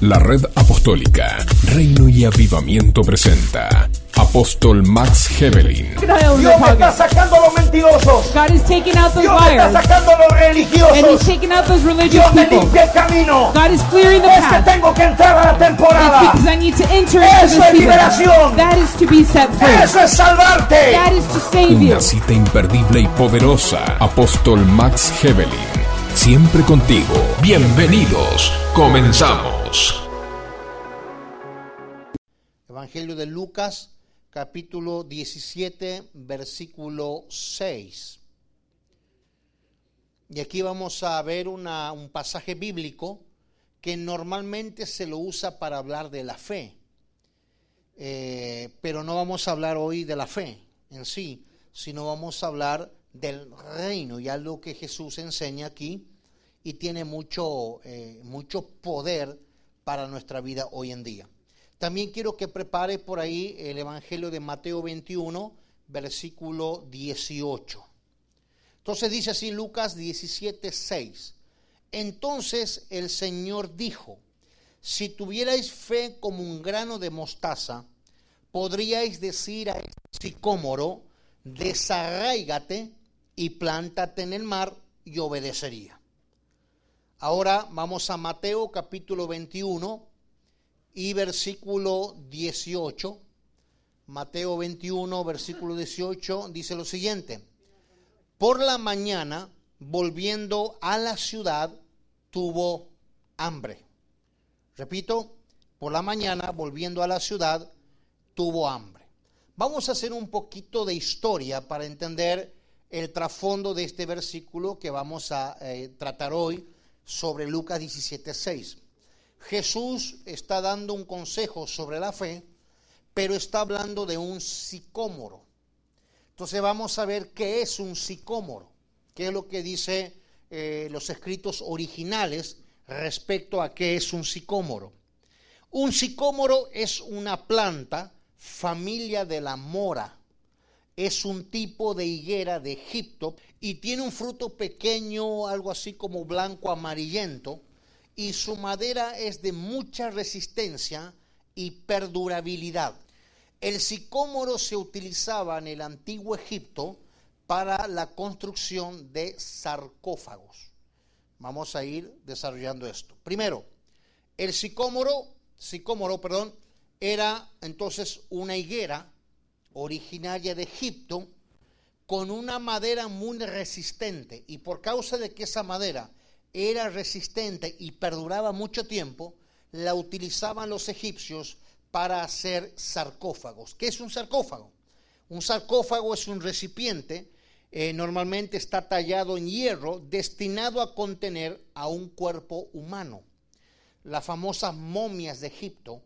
La red apostólica Reino y Avivamiento presenta Apóstol Max Hebelin. Dios me está sacando a los mentirosos. God is taking out those Dios me está liars. sacando a los And He's religiosos. taking out those religious Dios me people. limpia el camino. God is clearing the Es que path. tengo que entrar a la It's temporada. because I need to enter Eso into es the season. liberación. That is to be set free. Eso es salvarte. That is to save you. Una cita imperdible y poderosa. Apóstol Max Hebelin. Siempre contigo. Bienvenidos. Comenzamos. Evangelio de Lucas, capítulo 17, versículo 6. Y aquí vamos a ver un pasaje bíblico que normalmente se lo usa para hablar de la fe. Eh, pero no vamos a hablar hoy de la fe en sí, sino vamos a hablar del reino y algo que Jesús enseña aquí y tiene mucho, eh, mucho poder para nuestra vida hoy en día. También quiero que prepare por ahí el Evangelio de Mateo 21, versículo 18. Entonces dice así Lucas 17, 6. Entonces el Señor dijo, si tuvierais fe como un grano de mostaza, podríais decir a este sicómoro, desarráigate y plántate en el mar y obedecería. Ahora vamos a Mateo capítulo 21 y versículo 18. Mateo 21, versículo 18 dice lo siguiente. Por la mañana, volviendo a la ciudad, tuvo hambre. Repito, por la mañana, volviendo a la ciudad, tuvo hambre. Vamos a hacer un poquito de historia para entender el trasfondo de este versículo que vamos a eh, tratar hoy sobre Lucas 17:6. Jesús está dando un consejo sobre la fe, pero está hablando de un sicómoro. Entonces vamos a ver qué es un sicómoro, qué es lo que dice eh, los escritos originales respecto a qué es un sicómoro. Un sicómoro es una planta, familia de la mora. Es un tipo de higuera de Egipto y tiene un fruto pequeño, algo así como blanco amarillento, y su madera es de mucha resistencia y perdurabilidad. El sicómoro se utilizaba en el antiguo Egipto para la construcción de sarcófagos. Vamos a ir desarrollando esto. Primero, el sicómoro, sicómoro, perdón, era entonces una higuera originaria de Egipto con una madera muy resistente y por causa de que esa madera era resistente y perduraba mucho tiempo, la utilizaban los egipcios para hacer sarcófagos. ¿Qué es un sarcófago? Un sarcófago es un recipiente, eh, normalmente está tallado en hierro, destinado a contener a un cuerpo humano. Las famosas momias de Egipto,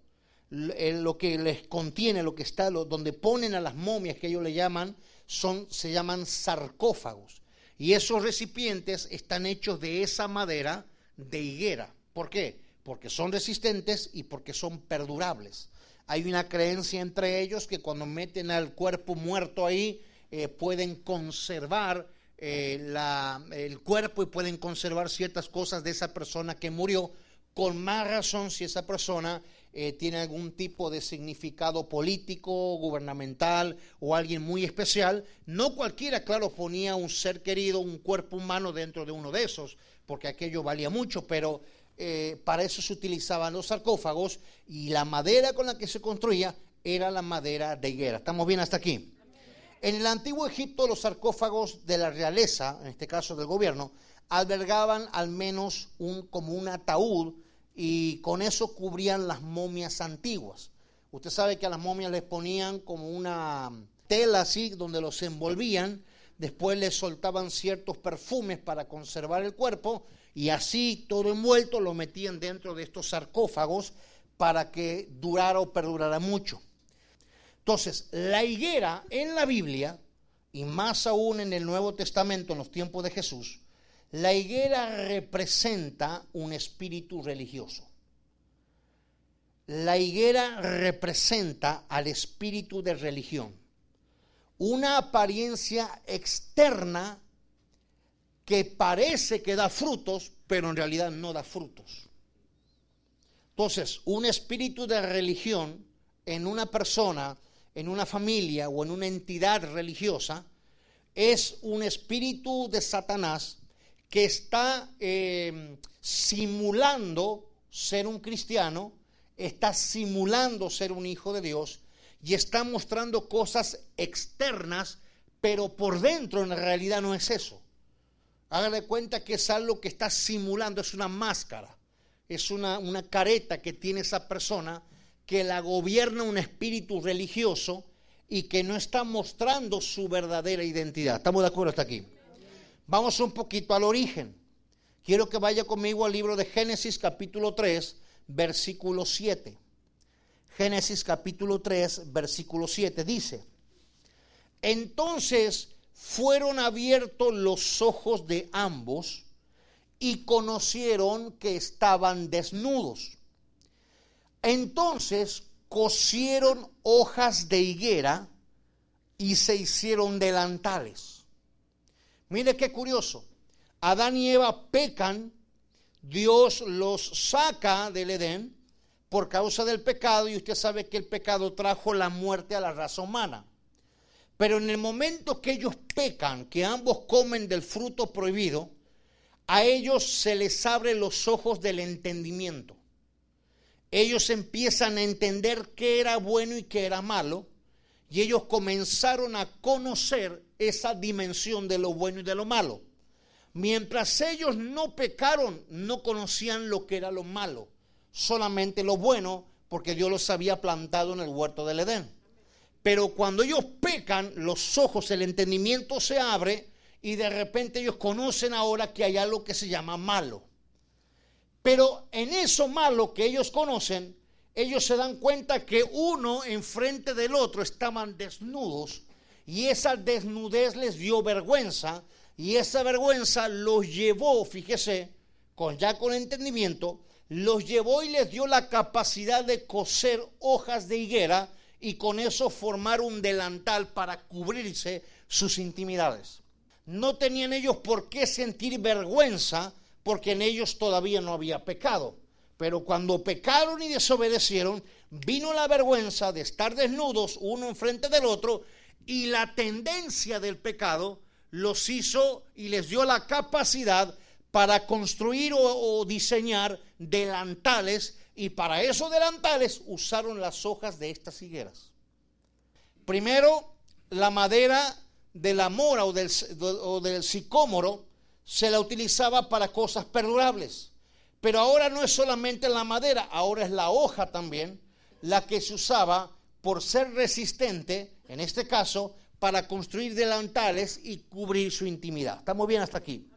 lo que les contiene, lo que está, lo- donde ponen a las momias que ellos le llaman, son, se llaman sarcófagos. Y esos recipientes están hechos de esa madera de higuera. ¿Por qué? Porque son resistentes y porque son perdurables. Hay una creencia entre ellos que cuando meten al cuerpo muerto ahí, eh, pueden conservar eh, la- el cuerpo y pueden conservar ciertas cosas de esa persona que murió, con más razón si esa persona eh, tiene algún tipo de significado político, gubernamental o alguien muy especial. No cualquiera, claro, ponía un ser querido, un cuerpo humano dentro de uno de esos, porque aquello valía mucho, pero eh, para eso se utilizaban los sarcófagos y la madera con la que se construía era la madera de higuera. ¿Estamos bien hasta aquí? En el antiguo Egipto los sarcófagos de la realeza, en este caso del gobierno, albergaban al menos un, como un ataúd y con eso cubrían las momias antiguas. Usted sabe que a las momias les ponían como una tela así donde los envolvían, después les soltaban ciertos perfumes para conservar el cuerpo y así todo envuelto lo metían dentro de estos sarcófagos para que durara o perdurara mucho. Entonces, la higuera en la Biblia, y más aún en el Nuevo Testamento, en los tiempos de Jesús, la higuera representa un espíritu religioso. La higuera representa al espíritu de religión. Una apariencia externa que parece que da frutos, pero en realidad no da frutos. Entonces, un espíritu de religión en una persona, en una familia o en una entidad religiosa es un espíritu de Satanás que está eh, simulando ser un cristiano, está simulando ser un hijo de Dios y está mostrando cosas externas, pero por dentro en realidad no es eso. Hágale cuenta que es algo que está simulando, es una máscara, es una, una careta que tiene esa persona que la gobierna un espíritu religioso y que no está mostrando su verdadera identidad. ¿Estamos de acuerdo hasta aquí? Vamos un poquito al origen. Quiero que vaya conmigo al libro de Génesis capítulo 3, versículo 7. Génesis capítulo 3, versículo 7 dice, entonces fueron abiertos los ojos de ambos y conocieron que estaban desnudos. Entonces cosieron hojas de higuera y se hicieron delantales. Mire qué curioso. Adán y Eva pecan, Dios los saca del Edén por causa del pecado y usted sabe que el pecado trajo la muerte a la raza humana. Pero en el momento que ellos pecan, que ambos comen del fruto prohibido, a ellos se les abren los ojos del entendimiento. Ellos empiezan a entender qué era bueno y qué era malo, y ellos comenzaron a conocer esa dimensión de lo bueno y de lo malo. Mientras ellos no pecaron, no conocían lo que era lo malo, solamente lo bueno, porque Dios los había plantado en el huerto del Edén. Pero cuando ellos pecan, los ojos, el entendimiento se abre y de repente ellos conocen ahora que hay algo que se llama malo. Pero en eso malo que ellos conocen, ellos se dan cuenta que uno enfrente del otro estaban desnudos y esa desnudez les dio vergüenza y esa vergüenza los llevó, fíjese, con ya con entendimiento, los llevó y les dio la capacidad de coser hojas de higuera y con eso formar un delantal para cubrirse sus intimidades. No tenían ellos por qué sentir vergüenza porque en ellos todavía no había pecado. Pero cuando pecaron y desobedecieron, vino la vergüenza de estar desnudos uno enfrente del otro y la tendencia del pecado los hizo y les dio la capacidad para construir o, diseñar delantales y para esos delantales usaron las hojas de estas higueras. Primero, la madera de la mora o del, o del sicómoro se la utilizaba para cosas perdurables. Pero ahora no es solamente la madera, ahora es la hoja también la que se usaba por ser resistente, en este caso, para construir delantales y cubrir su intimidad. ¿Estamos bien hasta aquí?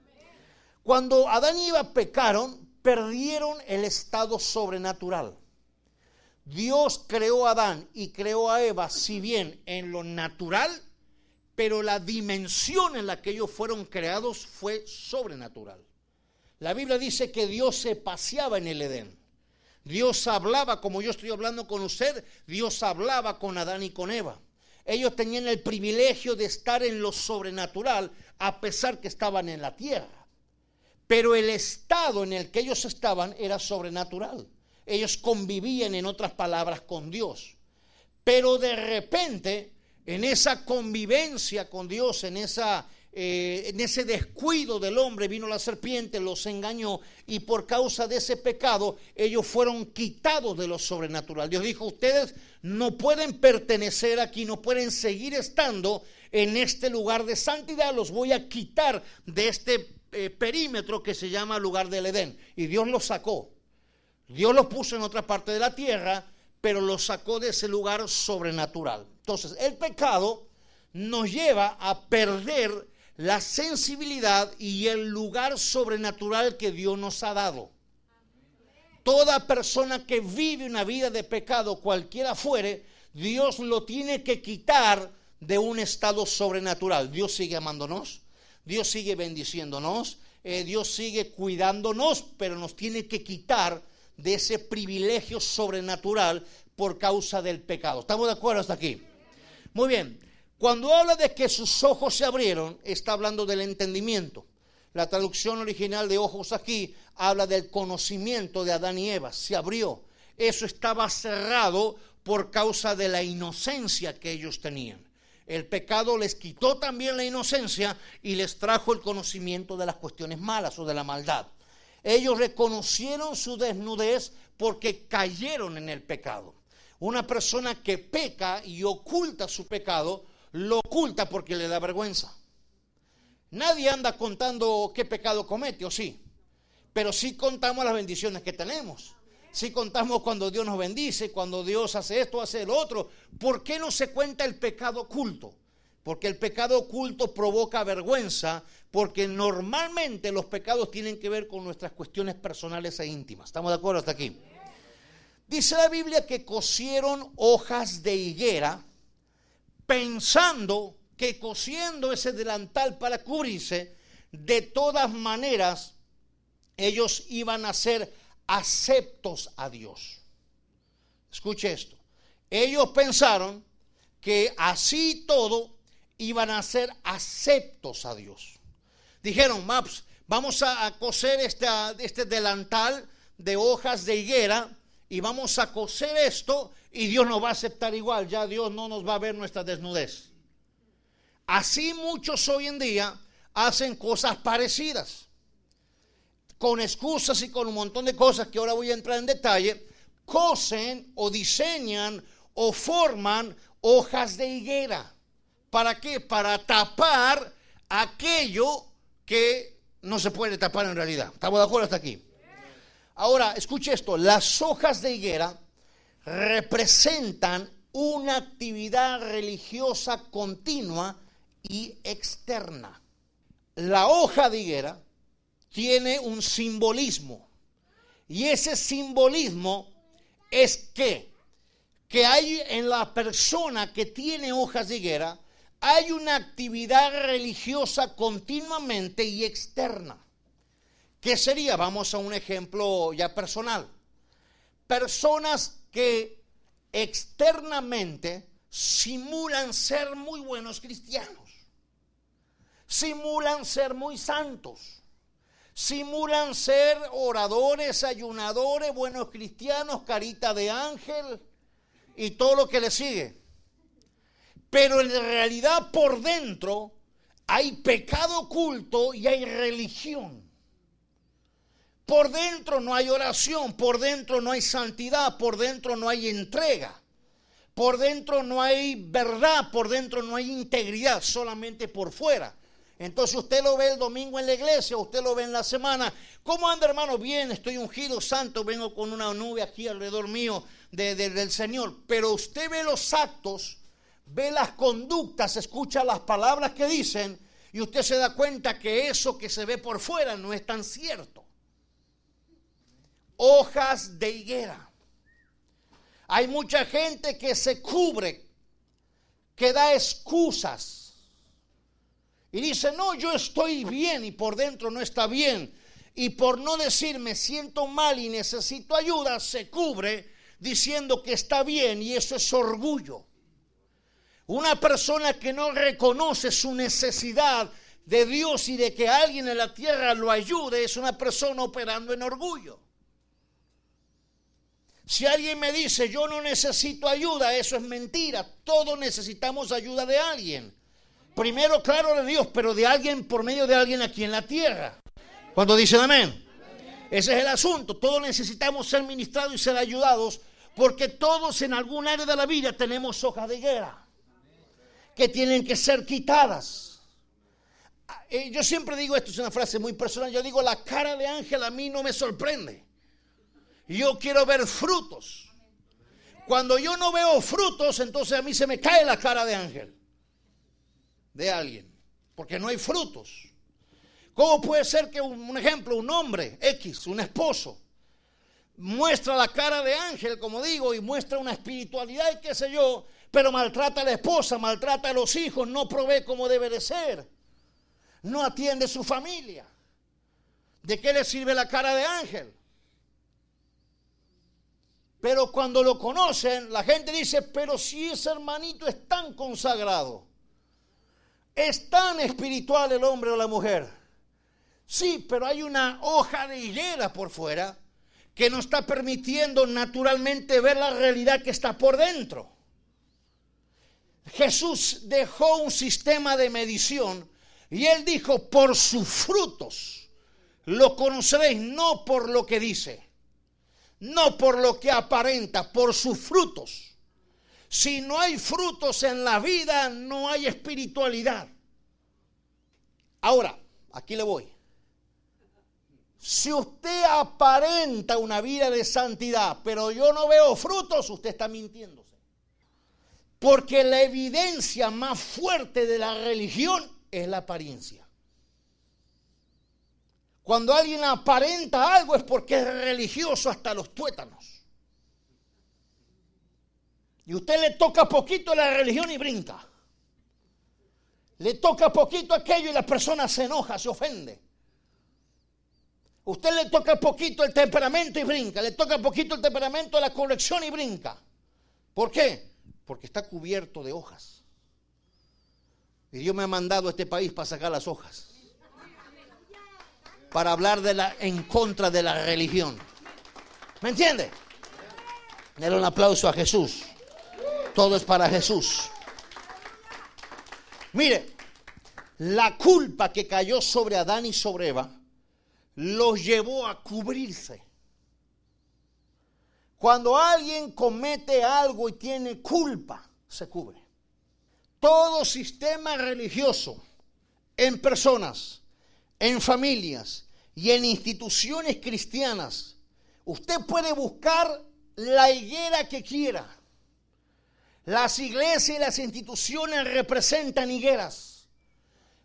Cuando Adán y Eva pecaron, perdieron el estado sobrenatural. Dios creó a Adán y creó a Eva, si bien en lo natural, pero la dimensión en la que ellos fueron creados fue sobrenatural. La Biblia dice que Dios se paseaba en el Edén. Dios hablaba, como yo estoy hablando con usted, Dios hablaba con Adán y con Eva. Ellos tenían el privilegio de estar en lo sobrenatural a pesar que estaban en la tierra. Pero el estado en el que ellos estaban era sobrenatural. Ellos convivían, en otras palabras, con Dios. Pero de repente, en esa convivencia con Dios, en, esa, eh, en ese descuido del hombre, vino la serpiente, los engañó y por causa de ese pecado ellos fueron quitados de lo sobrenatural. Dios dijo, ustedes no pueden pertenecer aquí, no pueden seguir estando en este lugar de santidad, los voy a quitar de este eh, perímetro que se llama lugar del Edén. Y Dios los sacó. Dios los puso en otra parte de la tierra, pero los sacó de ese lugar sobrenatural. Entonces, el pecado nos lleva a perder la sensibilidad y el lugar sobrenatural que Dios nos ha dado. Toda persona que vive una vida de pecado, cualquiera fuere, Dios lo tiene que quitar de un estado sobrenatural. Dios sigue amándonos, Dios sigue bendiciéndonos, eh, Dios sigue cuidándonos, pero nos tiene que quitar de ese privilegio sobrenatural por causa del pecado. ¿Estamos de acuerdo hasta aquí? Muy bien. Cuando habla de que sus ojos se abrieron, está hablando del entendimiento. La traducción original de ojos aquí habla del conocimiento de Adán y Eva. Se abrió. eso estaba cerrado por causa de la inocencia que ellos tenían. El pecado les quitó también la inocencia y les trajo el conocimiento de las cuestiones malas o de la maldad. Ellos reconocieron su desnudez porque cayeron en el pecado. Una persona que peca y oculta su pecado, lo oculta porque le da vergüenza. Nadie anda contando qué pecado comete, o sí, pero sí contamos las bendiciones que tenemos. Sí contamos cuando Dios nos bendice, cuando Dios hace esto, hace el otro. ¿Por qué no se cuenta el pecado oculto? Porque el pecado oculto provoca vergüenza, porque normalmente los pecados tienen que ver con nuestras cuestiones personales e íntimas. ¿Estamos de acuerdo hasta aquí? Dice la Biblia que cosieron hojas de higuera pensando que cosiendo ese delantal para cubrirse, de todas maneras ellos iban a ser aceptos a Dios. Escuche esto. Ellos pensaron que así todo iban a ser aceptos a Dios. Dijeron, Maps, vamos a coser este, este delantal de hojas de higuera y vamos a coser esto y Dios nos va a aceptar igual. Ya Dios no nos va a ver nuestra desnudez. Así muchos hoy en día hacen cosas parecidas con excusas y con un montón de cosas que ahora voy a entrar en detalle, cosen o diseñan o forman hojas de higuera. ¿Para qué? Para tapar aquello que no se puede tapar en realidad. ¿Estamos de acuerdo hasta aquí? Ahora, escuche esto, las hojas de higuera representan una actividad religiosa continua y externa. La hoja de higuera tiene un simbolismo. Y ese simbolismo es que, que hay en la persona que tiene hojas de higuera, hay una actividad religiosa continuamente y externa. ¿Qué sería? Vamos a un ejemplo ya personal. Personas que externamente simulan ser muy buenos cristianos, simulan ser muy santos simulan ser oradores, ayunadores, buenos cristianos, carita de ángel y todo lo que le sigue. Pero en realidad por dentro hay pecado oculto y hay religión. Por dentro no hay oración, por dentro no hay santidad, por dentro no hay entrega. Por dentro no hay verdad, por dentro no hay integridad, solamente por fuera. Entonces usted lo ve el domingo en la iglesia, usted lo ve en la semana. ¿Cómo anda hermano? Bien, estoy ungido, santo, vengo con una nube aquí alrededor mío del Señor. Pero usted ve los actos, ve las conductas, escucha las palabras que dicen y usted se da cuenta que eso que se ve por fuera no es tan cierto. Hojas de higuera. Hay mucha gente que se cubre, que da excusas y dice, no, yo estoy bien y por dentro no está bien. Y por no decir me siento mal y necesito ayuda, se cubre diciendo que está bien y eso es orgullo. Una persona que no reconoce su necesidad de Dios y de que alguien en la tierra lo ayude es una persona operando en orgullo. Si alguien me dice yo no necesito ayuda, eso es mentira. Todos necesitamos ayuda de alguien. Primero, claro, de Dios, pero de alguien por medio de alguien aquí en la tierra. Cuando dicen amén. Ese es el asunto. Todos necesitamos ser ministrados y ser ayudados porque todos en algún área de la vida tenemos hojas de guerra que tienen que ser quitadas. Eh, yo siempre digo esto, es una frase muy personal, yo digo, la cara de ángel a mí no me sorprende. Yo quiero ver frutos. Cuando yo no veo frutos, entonces a mí se me cae la cara de ángel de alguien, porque no hay frutos. ¿Cómo puede ser que un, ejemplo, un hombre X, un esposo, muestra la cara de ángel, como digo, y muestra una espiritualidad y qué sé yo, pero maltrata a la esposa, maltrata a los hijos, no provee como debe de ser, no atiende su familia? ¿De qué le sirve la cara de ángel? Pero cuando lo conocen, la gente dice, pero si ese hermanito es tan consagrado, es tan espiritual el hombre o la mujer. Sí, pero hay una hoja de higuera por fuera que no está permitiendo naturalmente ver la realidad que está por dentro. Jesús dejó un sistema de medición y él dijo, por sus frutos lo conoceréis, no por lo que dice, no por lo que aparenta, por sus frutos. Si no hay frutos en la vida, no hay espiritualidad. Ahora, aquí le voy. Si usted aparenta una vida de santidad, pero yo no veo frutos, usted está mintiéndose. Porque la evidencia más fuerte de la religión es la apariencia. Cuando alguien aparenta algo es porque es religioso hasta los tuétanos. Y usted le toca poquito la religión y brinca. Le toca poquito aquello y la persona se enoja, se ofende. Usted le toca poquito el temperamento y brinca. Le toca poquito el temperamento la corrección y brinca. ¿Por qué? Porque está cubierto de hojas. Y Dios me ha mandado a este país para sacar las hojas. Para hablar de la, en contra de la religión. ¿Me entiende? Denle un aplauso a Jesús. Todo es para Jesús. Mire, la culpa que cayó sobre Adán y sobre Eva los llevó a cubrirse. Cuando alguien comete algo y tiene culpa, se cubre. Todo sistema religioso en personas, en familias y en instituciones cristianas, usted puede buscar la higuera que quiera. Las iglesias y las instituciones representan higueras.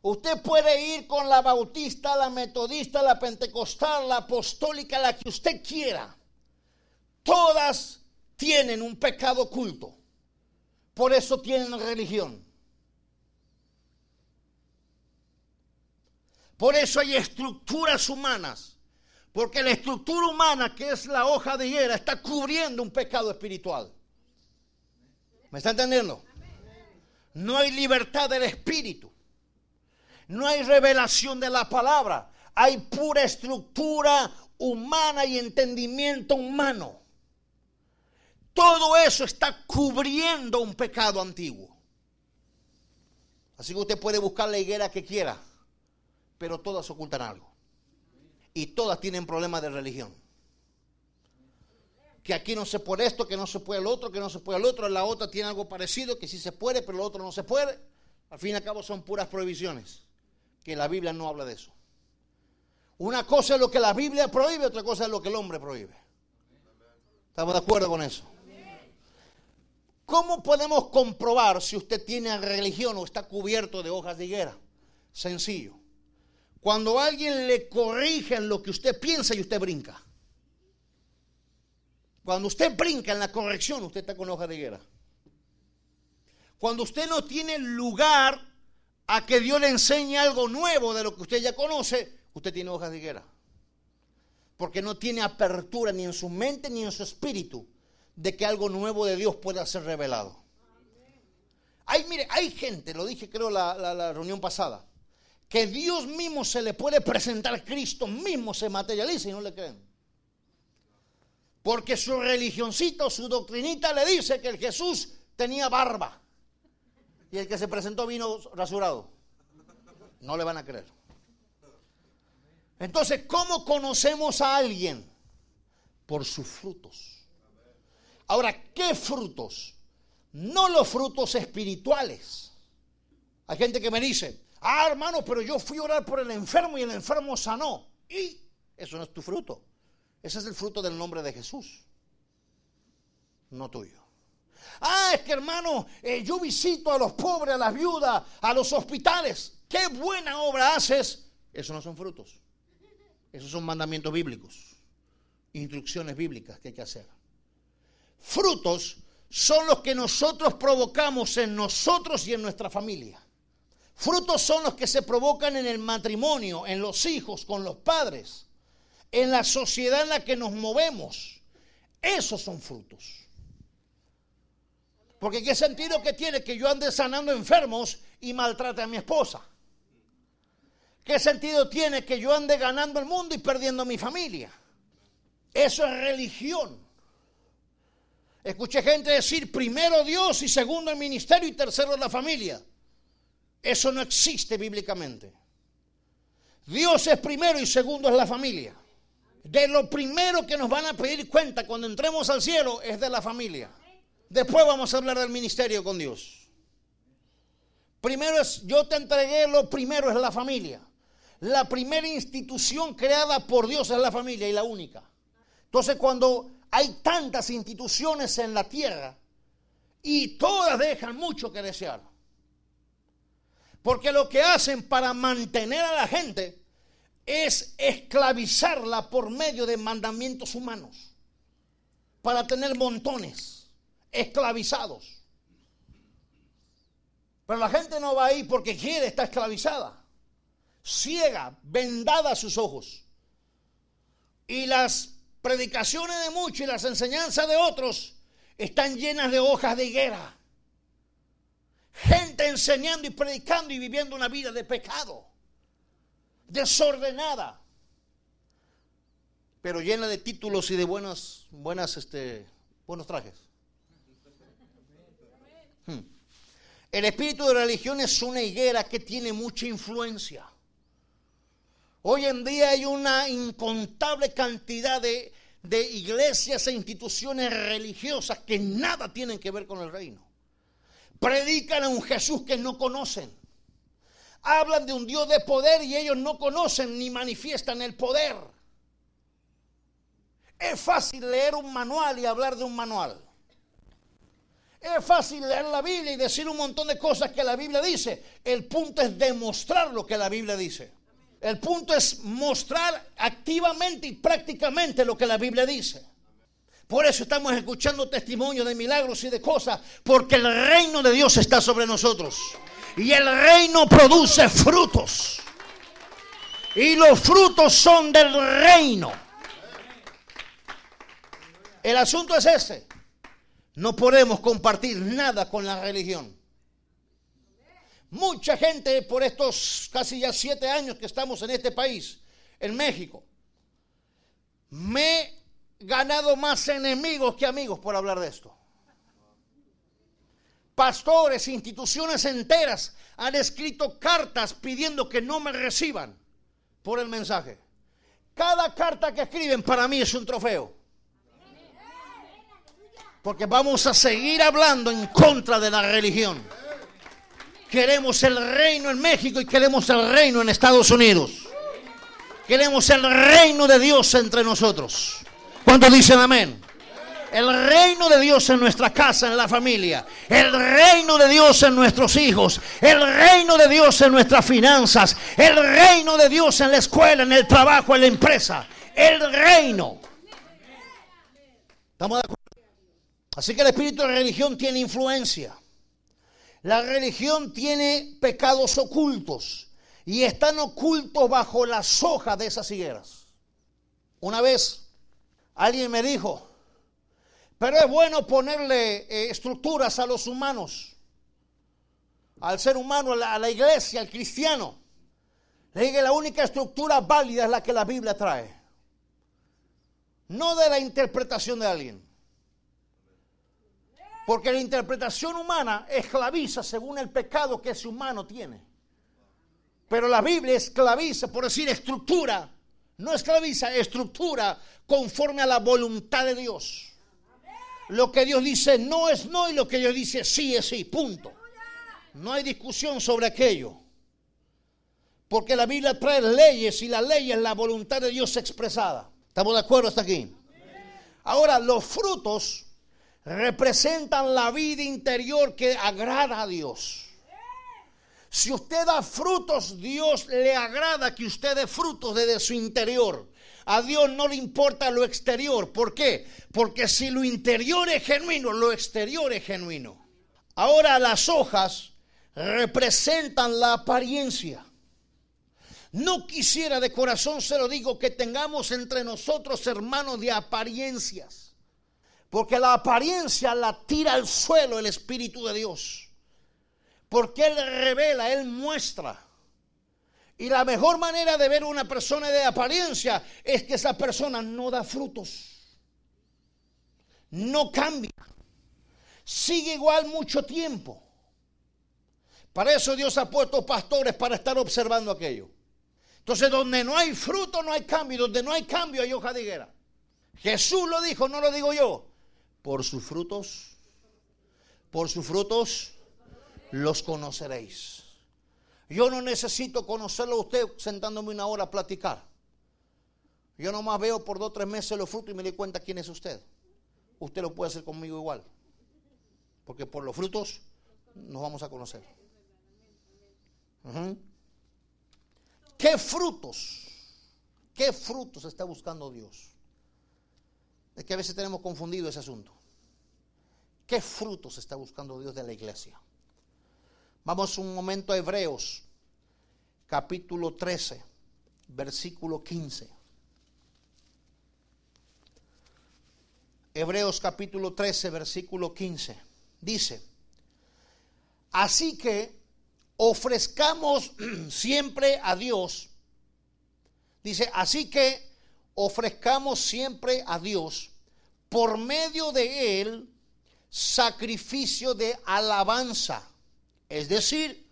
Usted puede ir con la bautista, la metodista, la pentecostal, la apostólica, la que usted quiera. Todas tienen un pecado oculto. Por eso tienen religión. Por eso hay estructuras humanas. Porque la estructura humana, que es la hoja de higuera, está cubriendo un pecado espiritual. ¿Me está entendiendo? No hay libertad del espíritu. No hay revelación de la palabra. Hay pura estructura humana y entendimiento humano. Todo eso está cubriendo un pecado antiguo. Así que usted puede buscar la higuera que quiera, pero todas ocultan algo. Y todas tienen problemas de religión. Que aquí no se puede esto, que no se puede el otro, que no se puede el otro. La otra tiene algo parecido, que sí se puede, pero el otro no se puede. Al fin y al cabo son puras prohibiciones. Que la Biblia no habla de eso. Una cosa es lo que la Biblia prohíbe, otra cosa es lo que el hombre prohíbe. ¿Estamos de acuerdo con eso? ¿Cómo podemos comprobar si usted tiene religión o está cubierto de hojas de higuera? Sencillo. Cuando alguien le corrige en lo que usted piensa y usted brinca. Cuando usted brinca en la corrección, usted está con hoja de higuera. Cuando usted no tiene lugar a que Dios le enseñe algo nuevo de lo que usted ya conoce, usted tiene hojas de higuera. Porque no tiene apertura ni en su mente ni en su espíritu de que algo nuevo de Dios pueda ser revelado. Hay, mire, hay gente, lo dije creo la, reunión pasada, que Dios mismo se le puede presentar, Cristo mismo se materializa y no le creen. Porque su religioncito, su doctrinita le dice que el Jesús tenía barba. Y el que se presentó vino rasurado. No le van a creer. Entonces, ¿cómo conocemos a alguien? Por sus frutos. Ahora, ¿qué frutos? No los frutos espirituales. Hay gente que me dice, ah, hermano, pero yo fui a orar por el enfermo y el enfermo sanó. Y eso no es tu fruto. Ese es el fruto del nombre de Jesús, no tuyo. Ah, es que hermano, eh, yo visito a los pobres, a las viudas, a los hospitales. Qué buena obra haces. Esos no son frutos. Esos son mandamientos bíblicos, instrucciones bíblicas que hay que hacer. Frutos son los que nosotros provocamos en nosotros y en nuestra familia. Frutos son los que se provocan en el matrimonio, en los hijos, con los padres en la sociedad en la que nos movemos. Esos son frutos. Porque qué sentido que tiene que yo ande sanando enfermos y maltrate a mi esposa. ¿Qué sentido tiene que yo ande ganando el mundo y perdiendo mi familia? Eso es religión. Escuché gente decir primero Dios y segundo el ministerio y tercero la familia. Eso no existe bíblicamente. Dios es primero y segundo es la familia. De lo primero que nos van a pedir cuenta cuando entremos al cielo es de la familia. Después vamos a hablar del ministerio con Dios. Primero es, yo te entregué, lo primero es la familia. La primera institución creada por Dios es la familia y la única. Entonces cuando hay tantas instituciones en la tierra y todas dejan mucho que desear. Porque lo que hacen para mantener a la gente es esclavizarla por medio de mandamientos humanos. Para tener montones esclavizados. Pero la gente no va ahí porque quiere, está esclavizada. Ciega, vendada a sus ojos. Y las predicaciones de muchos y las enseñanzas de otros están llenas de hojas de higuera. Gente enseñando y predicando y viviendo una vida de pecado, desordenada, pero llena de títulos y de buenas, buenas, este, buenos trajes. Hmm. El espíritu de religión es una higuera que tiene mucha influencia. Hoy en día hay una incontable cantidad de, de, iglesias e instituciones religiosas que nada tienen que ver con el reino. Predican a un Jesús que no conocen. Hablan de un Dios de poder y ellos no conocen ni manifiestan el poder. Es fácil leer un manual y hablar de un manual. Es fácil leer la Biblia y decir un montón de cosas que la Biblia dice. El punto es demostrar lo que la Biblia dice. El punto es mostrar activamente y prácticamente lo que la Biblia dice. Por eso estamos escuchando testimonios de milagros y de cosas, porque el reino de Dios está sobre nosotros. Y el reino produce frutos. Y los frutos son del reino. El asunto es ese. No podemos compartir nada con la religión. Mucha gente por estos casi ya siete años que estamos en este país, en México, me ganado más enemigos que amigos por hablar de esto. Pastores, instituciones enteras han escrito cartas pidiendo que no me reciban por el mensaje. Cada carta que escriben para mí es un trofeo. Porque vamos a seguir hablando en contra de la religión. Queremos el reino en México y queremos el reino en Estados Unidos. Queremos el reino de Dios entre nosotros. ¿Cuántos dicen amén? El reino de Dios en nuestra casa, en la familia. El reino de Dios en nuestros hijos. El reino de Dios en nuestras finanzas. El reino de Dios en la escuela, en el trabajo, en la empresa. El reino. ¿Estamos de acuerdo? Así que el espíritu de religión tiene influencia. La religión tiene pecados ocultos y están ocultos bajo las hojas de esas higueras. Una vez alguien me dijo, pero es bueno ponerle eh, estructuras a los humanos, al ser humano, a la, a la iglesia, al cristiano. Le dije, la única estructura válida es la que la Biblia trae, no de la interpretación de alguien. Porque la interpretación humana esclaviza según el pecado que ese humano tiene. Pero la Biblia esclaviza, por decir estructura, no esclaviza, estructura conforme a la voluntad de Dios. Lo que Dios dice no es no y lo que Dios dice sí es sí, punto. No hay discusión sobre aquello. Porque la Biblia trae leyes y la ley es la voluntad de Dios expresada. ¿Estamos de acuerdo hasta aquí? Ahora, los frutos representan la vida interior que agrada a Dios. Si usted da frutos, Dios le agrada que usted dé frutos desde su interior. A Dios no le importa lo exterior. ¿Por qué? Porque si lo interior es genuino, lo exterior es genuino. Ahora las hojas representan la apariencia. No quisiera de corazón, se lo digo, que tengamos entre nosotros hermanos de apariencias. Porque la apariencia la tira al suelo el Espíritu de Dios. Porque Él revela, Él muestra. Y la mejor manera de ver una persona de apariencia es que esa persona no da frutos. No cambia. Sigue igual mucho tiempo. Para eso Dios ha puesto pastores para estar observando aquello. Entonces, donde no hay fruto, no hay cambio. Donde no hay cambio, hay hoja de higuera. Jesús lo dijo, no lo digo yo. Por sus frutos, por sus frutos los conoceréis. Yo no necesito conocerlo a usted sentándome una hora a platicar. Yo nomás veo por dos o tres meses los frutos y me doy cuenta quién es usted. Usted lo puede hacer conmigo igual. Porque por los frutos nos vamos a conocer. ¿Qué frutos? ¿Qué frutos está buscando Dios? Es que a veces tenemos confundido ese asunto. ¿Qué frutos está buscando Dios de la iglesia? Vamos un momento a Hebreos, capítulo 13, versículo 15. Hebreos capítulo 13, versículo 15. Dice, así que ofrezcamos siempre a Dios. Dice, así que ofrezcamos siempre a Dios por medio de Él sacrificio de alabanza. Es decir,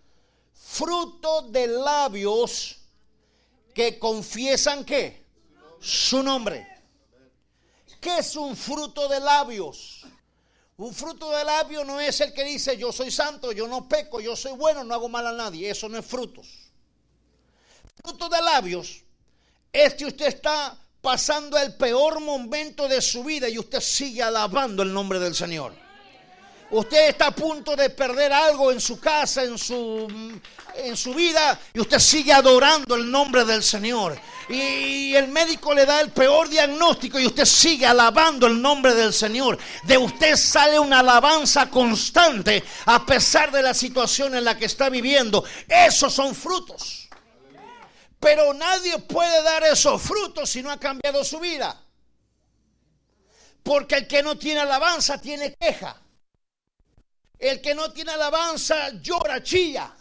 fruto de labios que confiesan que su nombre. ¿Qué es un fruto de labios? Un fruto de labios no es el que dice yo soy santo, yo no peco, yo soy bueno, no hago mal a nadie. Eso no es frutos. Fruto de labios es que usted está pasando el peor momento de su vida y usted sigue alabando el nombre del Señor. Usted está a punto de perder algo en su casa, en su, en su vida, y usted sigue adorando el nombre del Señor. Y el médico le da el peor diagnóstico y usted sigue alabando el nombre del Señor. De usted sale una alabanza constante a pesar de la situación en la que está viviendo. Esos son frutos. Pero nadie puede dar esos frutos si no ha cambiado su vida. Porque el que no tiene alabanza tiene queja. El que no tiene alabanza llora, chilla.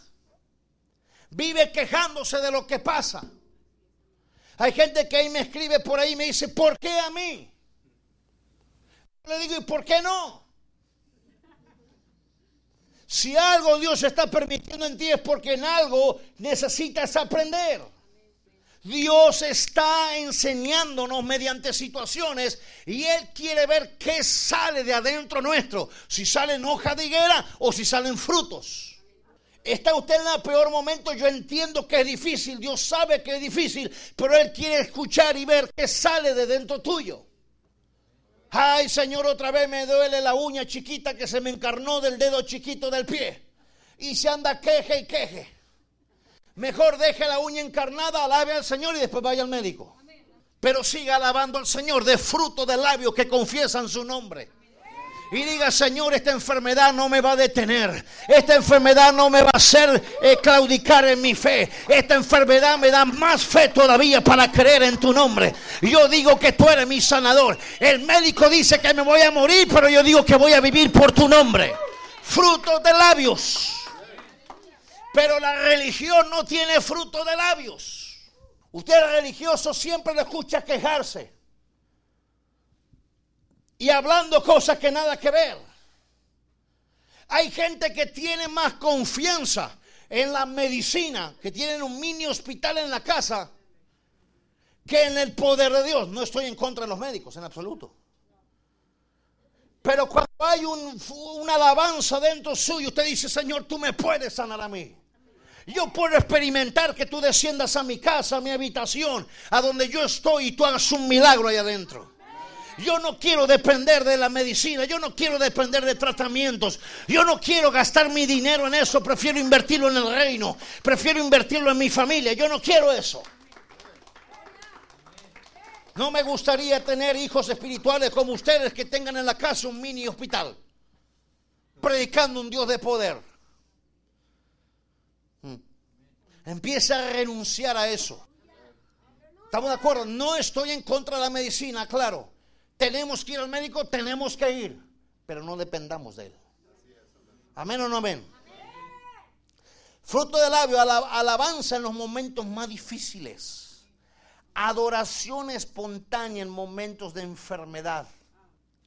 Vive quejándose de lo que pasa. Hay gente que ahí me escribe por ahí y me dice, ¿por qué a mí? Le digo, ¿y por qué no? Si algo Dios está permitiendo en ti es porque en algo necesitas aprender. Dios está enseñándonos mediante situaciones y Él quiere ver qué sale de adentro nuestro, si salen hojas de higuera o si salen frutos. Está usted en el peor momento, yo entiendo que es difícil, Dios sabe que es difícil, pero Él quiere escuchar y ver qué sale de dentro tuyo. Ay Señor, otra vez me duele la uña chiquita que se me encarnó del dedo chiquito del pie. Y se anda queje y queje. Mejor deje la uña encarnada, alabe al Señor y después vaya al médico. Pero siga alabando al Señor de fruto de labios que confiesan su nombre. Y diga, Señor, esta enfermedad no me va a detener. Esta enfermedad no me va a hacer claudicar en mi fe. Esta enfermedad me da más fe todavía para creer en tu nombre. Yo digo que tú eres mi sanador. El médico dice que me voy a morir, pero yo digo que voy a vivir por tu nombre. Fruto de labios. Pero la religión no tiene fruto de labios. Usted religioso siempre lo escucha quejarse. Y hablando cosas que nada que ver. Hay gente que tiene más confianza en la medicina, que tienen un mini hospital en la casa, que en el poder de Dios. No estoy en contra de los médicos en absoluto. Pero cuando hay un, una alabanza dentro suyo, usted dice, Señor, tú me puedes sanar a mí. Yo puedo experimentar que tú desciendas a mi casa, a mi habitación, a donde yo estoy y tú hagas un milagro ahí adentro. Yo no quiero depender de la medicina, yo no quiero depender de tratamientos, yo no quiero gastar mi dinero en eso, prefiero invertirlo en el reino, prefiero invertirlo en mi familia, yo no quiero eso. No me gustaría tener hijos espirituales como ustedes que tengan en la casa un mini hospital, predicando un Dios de poder. Empieza a renunciar a eso. ¿Estamos de acuerdo? No estoy en contra de la medicina, claro. Tenemos que ir al médico, tenemos que ir, pero no dependamos de él. Amén o no amén. Fruto de labio, ala- alabanza en los momentos más difíciles. Adoración espontánea en momentos de enfermedad.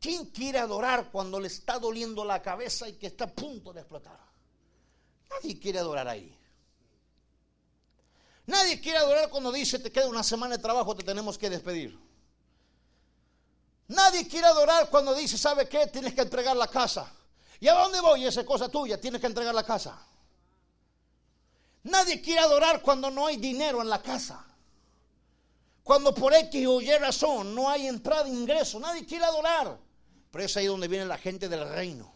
¿Quién quiere adorar cuando le está doliendo la cabeza y que está a punto de explotar? Nadie quiere adorar ahí. Nadie quiere adorar cuando dice te queda una semana de trabajo, te tenemos que despedir. Nadie quiere adorar cuando dice, ¿sabe qué? Tienes que entregar la casa. ¿Y a dónde voy? Esa es cosa tuya, tienes que entregar la casa. Nadie quiere adorar cuando no hay dinero en la casa. Cuando por X o Y razón no hay entrada e ingreso. Nadie quiere adorar. Pero es ahí donde viene la gente del reino.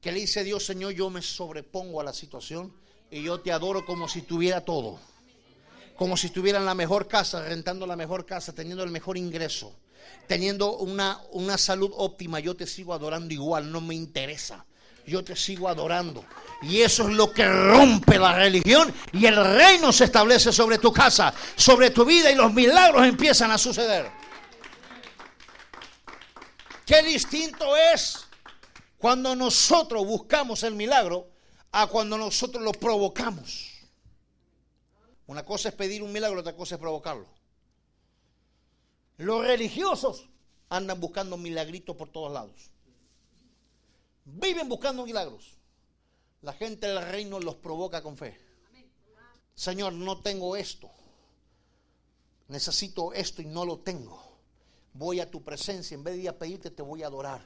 Que le dice Dios, Señor, yo me sobrepongo a la situación y yo te adoro como si tuviera todo. Como si estuviera en la mejor casa, rentando la mejor casa, teniendo el mejor ingreso, teniendo una, una salud óptima. Yo te sigo adorando igual, no me interesa. Yo te sigo adorando. Y eso es lo que rompe la religión y el reino se establece sobre tu casa, sobre tu vida y los milagros empiezan a suceder. Qué distinto es cuando nosotros buscamos el milagro a cuando nosotros lo provocamos. Una cosa es pedir un milagro, otra cosa es provocarlo. Los religiosos andan buscando milagritos por todos lados. Viven buscando milagros. La gente del reino los provoca con fe. Señor, no tengo esto. Necesito esto y no lo tengo. Voy a tu presencia. En vez de ir a pedirte, te voy a adorar.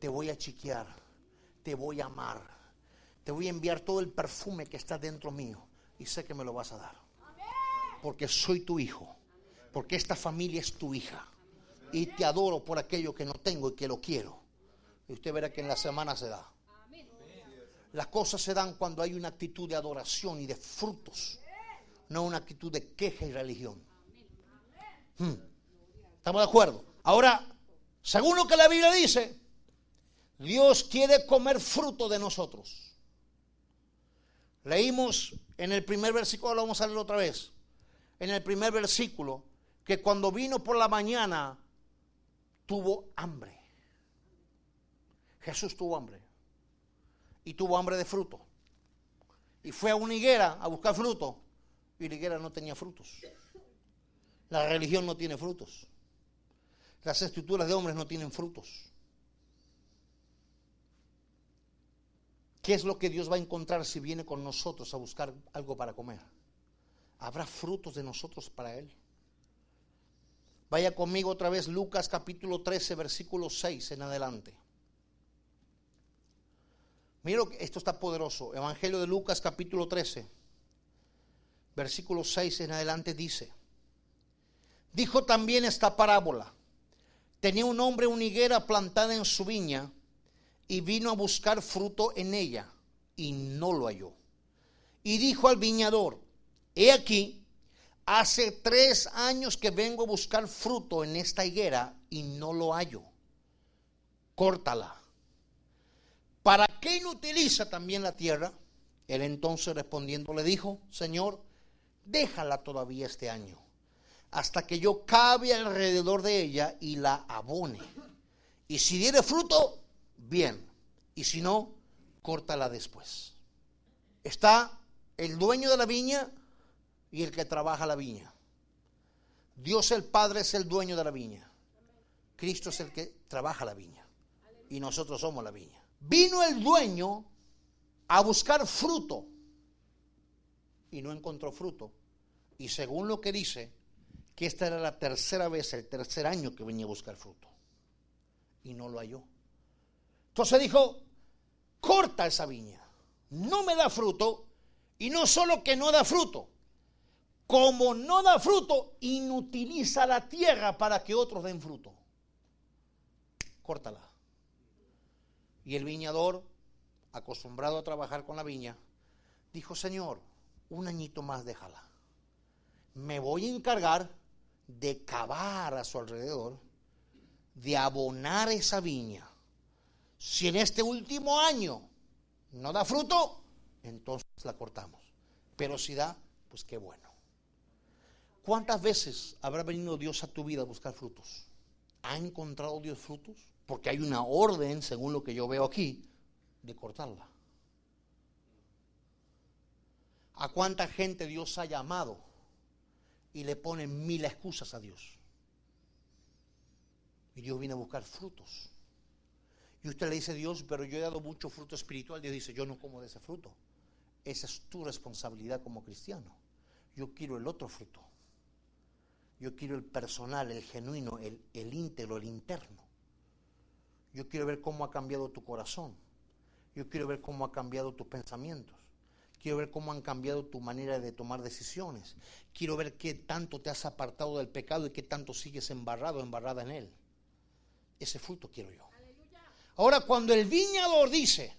Te voy a chiquear. Te voy a amar. Te voy a enviar todo el perfume que está dentro mío. Y sé que me lo vas a dar. Porque soy tu hijo. Porque esta familia es tu hija. Y te adoro por aquello que no tengo y que lo quiero. Y usted verá que en la semana se da. Las cosas se dan cuando hay una actitud de adoración y de frutos, no una actitud de queja y religión. Hmm. ¿Estamos de acuerdo? Ahora, según lo que la Biblia dice, Dios quiere comer fruto de nosotros. Leímos en el primer versículo, lo vamos a leer otra vez. En el primer versículo, que cuando vino por la mañana, tuvo hambre. Jesús tuvo hambre y tuvo hambre de fruto. Y fue a una higuera a buscar fruto y la higuera no tenía frutos. La religión no tiene frutos. Las escrituras de hombres no tienen frutos. ¿Qué es lo que Dios va a encontrar si viene con nosotros a buscar algo para comer? ¿Habrá frutos de nosotros para Él? Vaya conmigo otra vez Lucas capítulo 13, versículo 6 en adelante. Mira, esto está poderoso. Evangelio de Lucas capítulo 13, versículo 6 en adelante dice, dijo también esta parábola, tenía un hombre una higuera plantada en su viña y vino a buscar fruto en ella y no lo halló. Y dijo al viñador, he aquí, hace tres años que vengo a buscar fruto en esta higuera y no lo hallo. Córtala. ¿Para qué inutiliza también la tierra? Él entonces respondiendo le dijo, Señor, déjala todavía este año, hasta que yo cabe alrededor de ella y la abone. Y si diere fruto, bien. Y si no, córtala después. Está el dueño de la viña y el que trabaja la viña. Dios el Padre es el dueño de la viña. Cristo es el que trabaja la viña. Y nosotros somos la viña. Vino el dueño a buscar fruto y no encontró fruto. Y según lo que dice, que esta era la tercera vez, el tercer año que venía a buscar fruto. Y no lo halló. Entonces dijo, corta esa viña. No me da fruto. Y no solo que no da fruto. Como no da fruto, inutiliza la tierra para que otros den fruto. Córtala. Y el viñador, acostumbrado a trabajar con la viña, dijo, Señor, un añito más déjala. Me voy a encargar de cavar a su alrededor, de abonar esa viña. Si en este último año no da fruto, entonces la cortamos. Pero si da, pues qué bueno. ¿Cuántas veces habrá venido Dios a tu vida a buscar frutos? ¿Ha encontrado Dios frutos? Porque hay una orden, según lo que yo veo aquí, de cortarla. ¿A cuánta gente Dios ha llamado y le pone mil excusas a Dios? Y Dios viene a buscar frutos. Y usted le dice, Dios, pero yo he dado mucho fruto espiritual. Dios dice, yo no como de ese fruto. Esa es tu responsabilidad como cristiano. Yo quiero el otro fruto. Yo quiero el personal, el genuino, el, el íntegro, el interno. Yo quiero ver cómo ha cambiado tu corazón. Yo quiero ver cómo ha cambiado tus pensamientos. Quiero ver cómo han cambiado tu manera de tomar decisiones. Quiero ver qué tanto te has apartado del pecado y qué tanto sigues embarrado, embarrada en él. Ese fruto quiero yo. Ahora, cuando el viñador dice,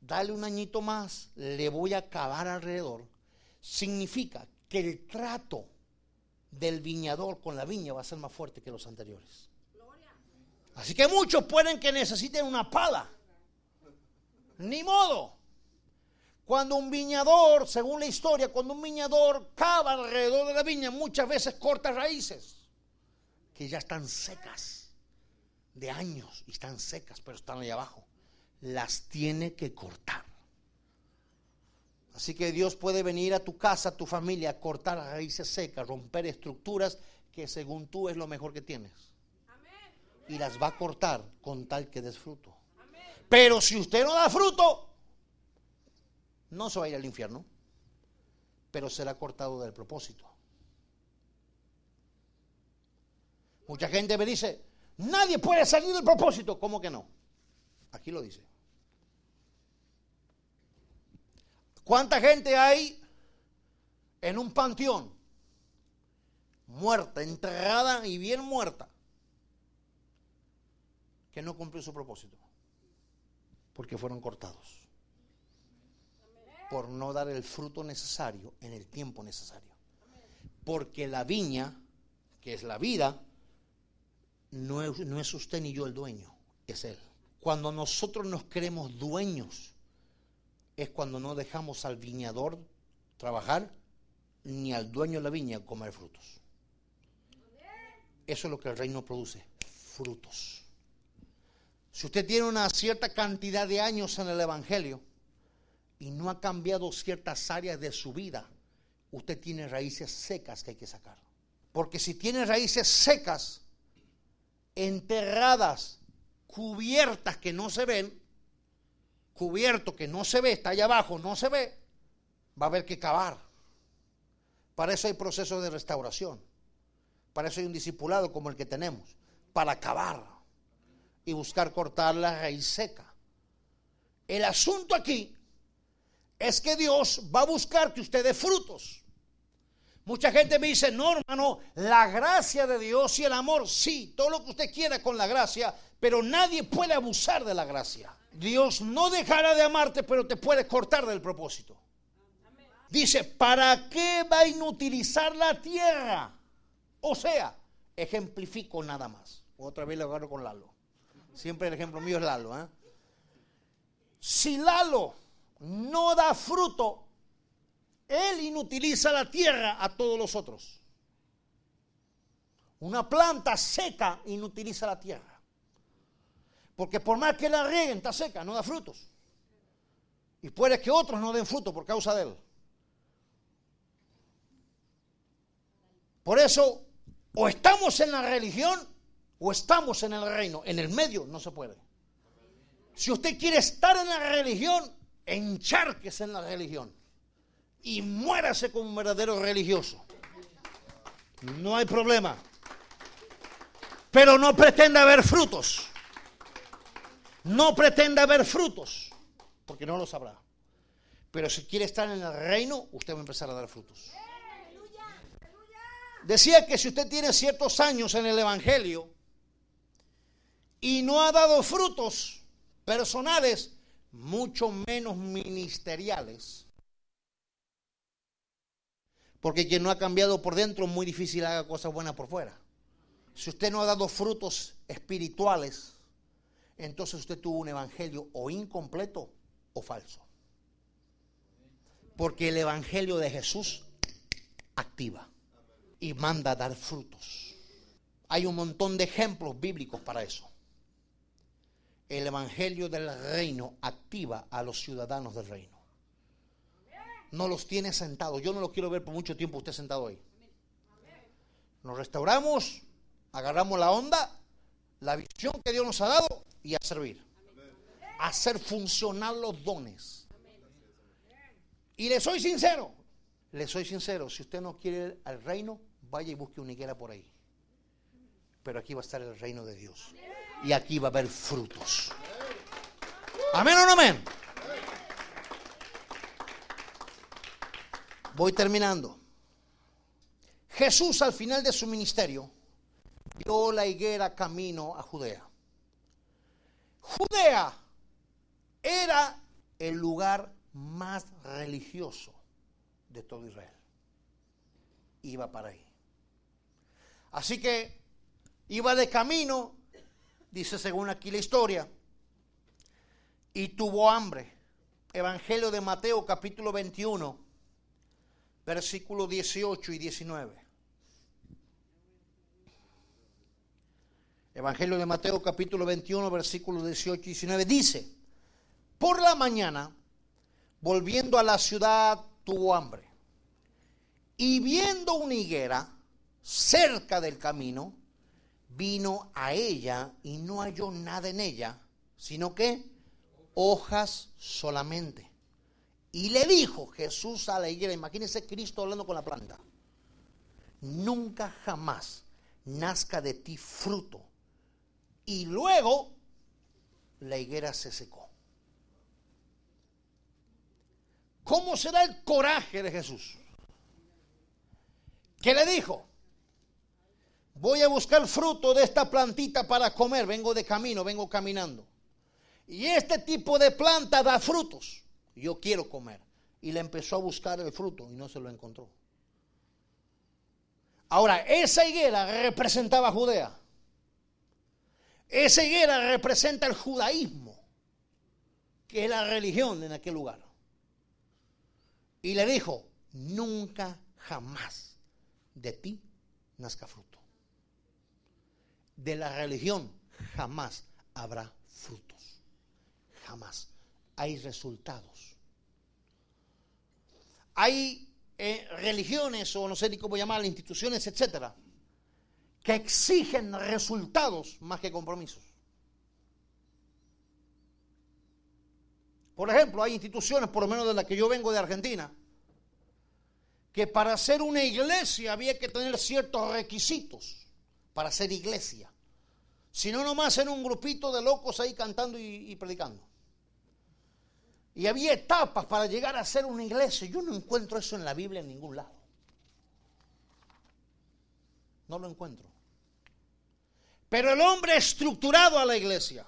dale un añito más, le voy a cavar alrededor, significa que el trato del viñador con la viña va a ser más fuerte que los anteriores. Así que muchos pueden que necesiten una pala. Ni modo. Cuando un viñador, según la historia, cuando un viñador cava alrededor de la viña, muchas veces corta raíces que ya están secas de años y están secas, pero están ahí abajo. Las tiene que cortar. Así que Dios puede venir a tu casa, a tu familia, a cortar raíces secas, romper estructuras que según tú es lo mejor que tienes. Y las va a cortar con tal que des fruto. Pero si usted no da fruto, no se va a ir al infierno, pero será cortado del propósito. Mucha gente me dice, nadie puede salir del propósito. ¿Cómo que no? Aquí lo dice. ¿Cuánta gente hay en un panteón? Muerta, enterrada y bien muerta. Que no cumplió su propósito. Porque fueron cortados. Por no dar el fruto necesario en el tiempo necesario. Porque la viña, que es la vida, no es, no es usted ni yo el dueño, es Él. Cuando nosotros nos creemos dueños, es cuando no dejamos al viñador trabajar ni al dueño de la viña comer frutos. Eso es lo que el reino produce, frutos. Si usted tiene una cierta cantidad de años en el Evangelio y no ha cambiado ciertas áreas de su vida, usted tiene raíces secas que hay que sacar. Porque si tiene raíces secas, enterradas, cubiertas que no se ven, cubierto que no se ve, está allá abajo, no se ve, va a haber que cavar. Para eso hay procesos de restauración. Para eso hay un discipulado como el que tenemos, para cavar y buscar cortar la raíz seca. El asunto aquí es que Dios va a buscar que usted dé frutos. Mucha gente me dice, no, hermano, la gracia de Dios y el amor, sí, todo lo que usted quiera con la gracia, pero nadie puede abusar de la gracia. Dios no dejará de amarte, pero te puede cortar del propósito. Dice, ¿para qué va a inutilizar la tierra? O sea, ejemplifico nada más. Otra vez lo agarro con Lalo. Siempre el ejemplo mío es Lalo. ¿eh? Si Lalo no da fruto, él inutiliza la tierra a todos los otros. Una planta seca inutiliza la tierra. Porque por más que la rieguen, está seca, no da frutos. Y puede que otros no den fruto por causa de él. Por eso, o estamos en la religión o estamos en el reino. En el medio no se puede. Si usted quiere estar en la religión, encharquese en la religión y muérase como un verdadero religioso. No hay problema. Pero no pretenda ver frutos. No pretenda ver frutos, porque no lo sabrá. Pero si quiere estar en el reino, usted va a empezar a dar frutos. Decía que si usted tiene ciertos años en el Evangelio y no ha dado frutos personales, mucho menos ministeriales, porque quien no ha cambiado por dentro, muy difícil haga cosas buenas por fuera. Si usted no ha dado frutos espirituales, entonces usted tuvo un evangelio o incompleto o falso. Porque el evangelio de Jesús activa y manda a dar frutos. Hay un montón de ejemplos bíblicos para eso. El evangelio del reino activa a los ciudadanos del reino. No los tiene sentados. Yo no lo quiero ver por mucho tiempo usted sentado ahí. Nos restauramos, agarramos la onda, la visión que Dios nos ha dado y a servir. A hacer funcionar los dones. Y le soy sincero, le soy sincero, si usted no quiere ir al reino, vaya y busque una higuera por ahí. Pero aquí va a estar el reino de Dios. Y aquí va a haber frutos. Amén o no amén. Voy terminando. Jesús al final de su ministerio dio la higuera camino a Judea. Judea era el lugar más religioso de todo Israel. Iba para ahí. Así que iba de camino, dice según aquí la historia, y tuvo hambre. Evangelio de Mateo capítulo 21, versículos 18 y 19. Evangelio de Mateo capítulo 21, versículos 18 y 19 dice, por la mañana, volviendo a la ciudad, tuvo hambre. Y viendo una higuera cerca del camino, vino a ella y no halló nada en ella, sino que hojas solamente. Y le dijo Jesús a la higuera, imagínense Cristo hablando con la planta, nunca jamás nazca de ti fruto. Y luego la higuera se secó. ¿Cómo será el coraje de Jesús? ¿Qué le dijo? Voy a buscar fruto de esta plantita para comer. Vengo de camino, vengo caminando. Y este tipo de planta da frutos. Yo quiero comer. Y le empezó a buscar el fruto y no se lo encontró. Ahora, esa higuera representaba a Judea. Esa higuera representa el judaísmo, que es la religión en aquel lugar. Y le dijo, nunca jamás de ti nazca fruto. De la religión jamás habrá frutos. Jamás. Hay resultados. Hay eh, religiones, o no sé ni cómo llamar, instituciones, etcétera, que exigen resultados más que compromisos. Por ejemplo, hay instituciones, por lo menos de las que yo vengo de Argentina, que para ser una iglesia había que tener ciertos requisitos para ser iglesia. Si no, nomás en un grupito de locos ahí cantando y predicando. Y había etapas para llegar a ser una iglesia. Yo no encuentro eso en la Biblia en ningún lado. No lo encuentro. Pero el hombre estructurado a la iglesia.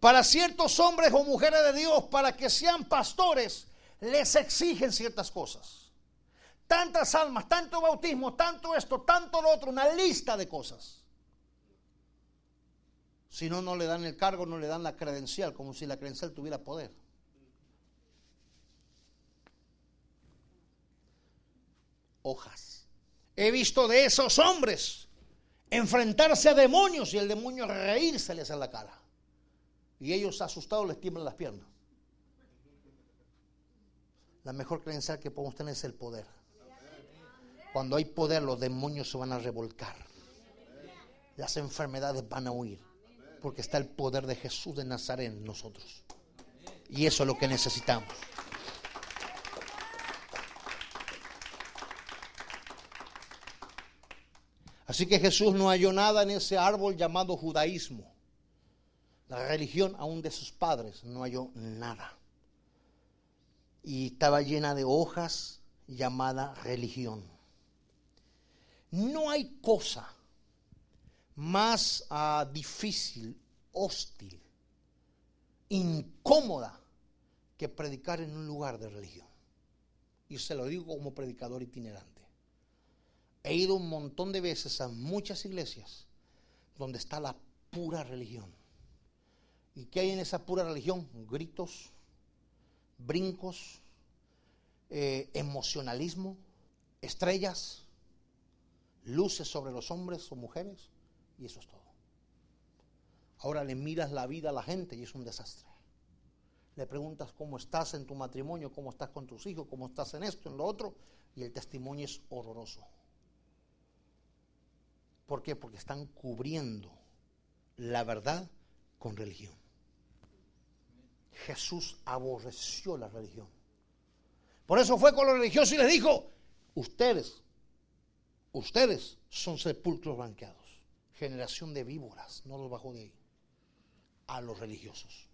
Para ciertos hombres o mujeres de Dios, para que sean pastores, les exigen ciertas cosas. Tantas almas, tanto bautismo, tanto esto, tanto lo otro, una lista de cosas. Si no, no le dan el cargo, no le dan la credencial, como si la credencial tuviera poder. Hojas. He visto de esos hombres enfrentarse a demonios y el demonio reírseles en la cara. Y ellos asustados les tiemblan las piernas. La mejor credencial que podemos tener es el poder. Cuando hay poder, los demonios se van a revolcar. Las enfermedades van a huir. Porque está el poder de Jesús de Nazaret en nosotros. Y eso es lo que necesitamos. Así que Jesús no halló nada en ese árbol llamado judaísmo. La religión aún de sus padres no halló nada. Y estaba llena de hojas llamada religión. No hay cosa más uh, difícil, hostil, incómoda que predicar en un lugar de religión. Y se lo digo como predicador itinerante. He ido un montón de veces a muchas iglesias donde está la pura religión. ¿Y qué hay en esa pura religión? Gritos, brincos, eh, emocionalismo, estrellas, luces sobre los hombres o mujeres, y eso es todo. Ahora le miras la vida a la gente y es un desastre. le preguntas cómo estás en tu matrimonio, cómo estás con tus hijos, cómo estás en esto, en lo otro, y el testimonio es horroroso. ¿Por qué? Porque están cubriendo la verdad con religión. Jesús aborreció la religión. Por eso fue con los religiosos y les dijo, ustedes, ustedes son sepulcros blanqueados, generación de víboras, no los bajó de ahí, a los religiosos.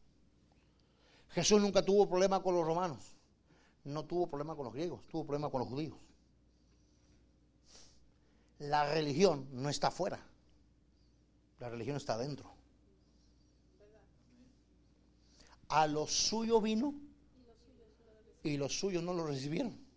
Jesús nunca tuvo problema con los romanos, no tuvo problema con los griegos, tuvo problema con los judíos. La religión no está afuera, la religión está adentro. A lo suyo vino y los suyos no lo recibieron.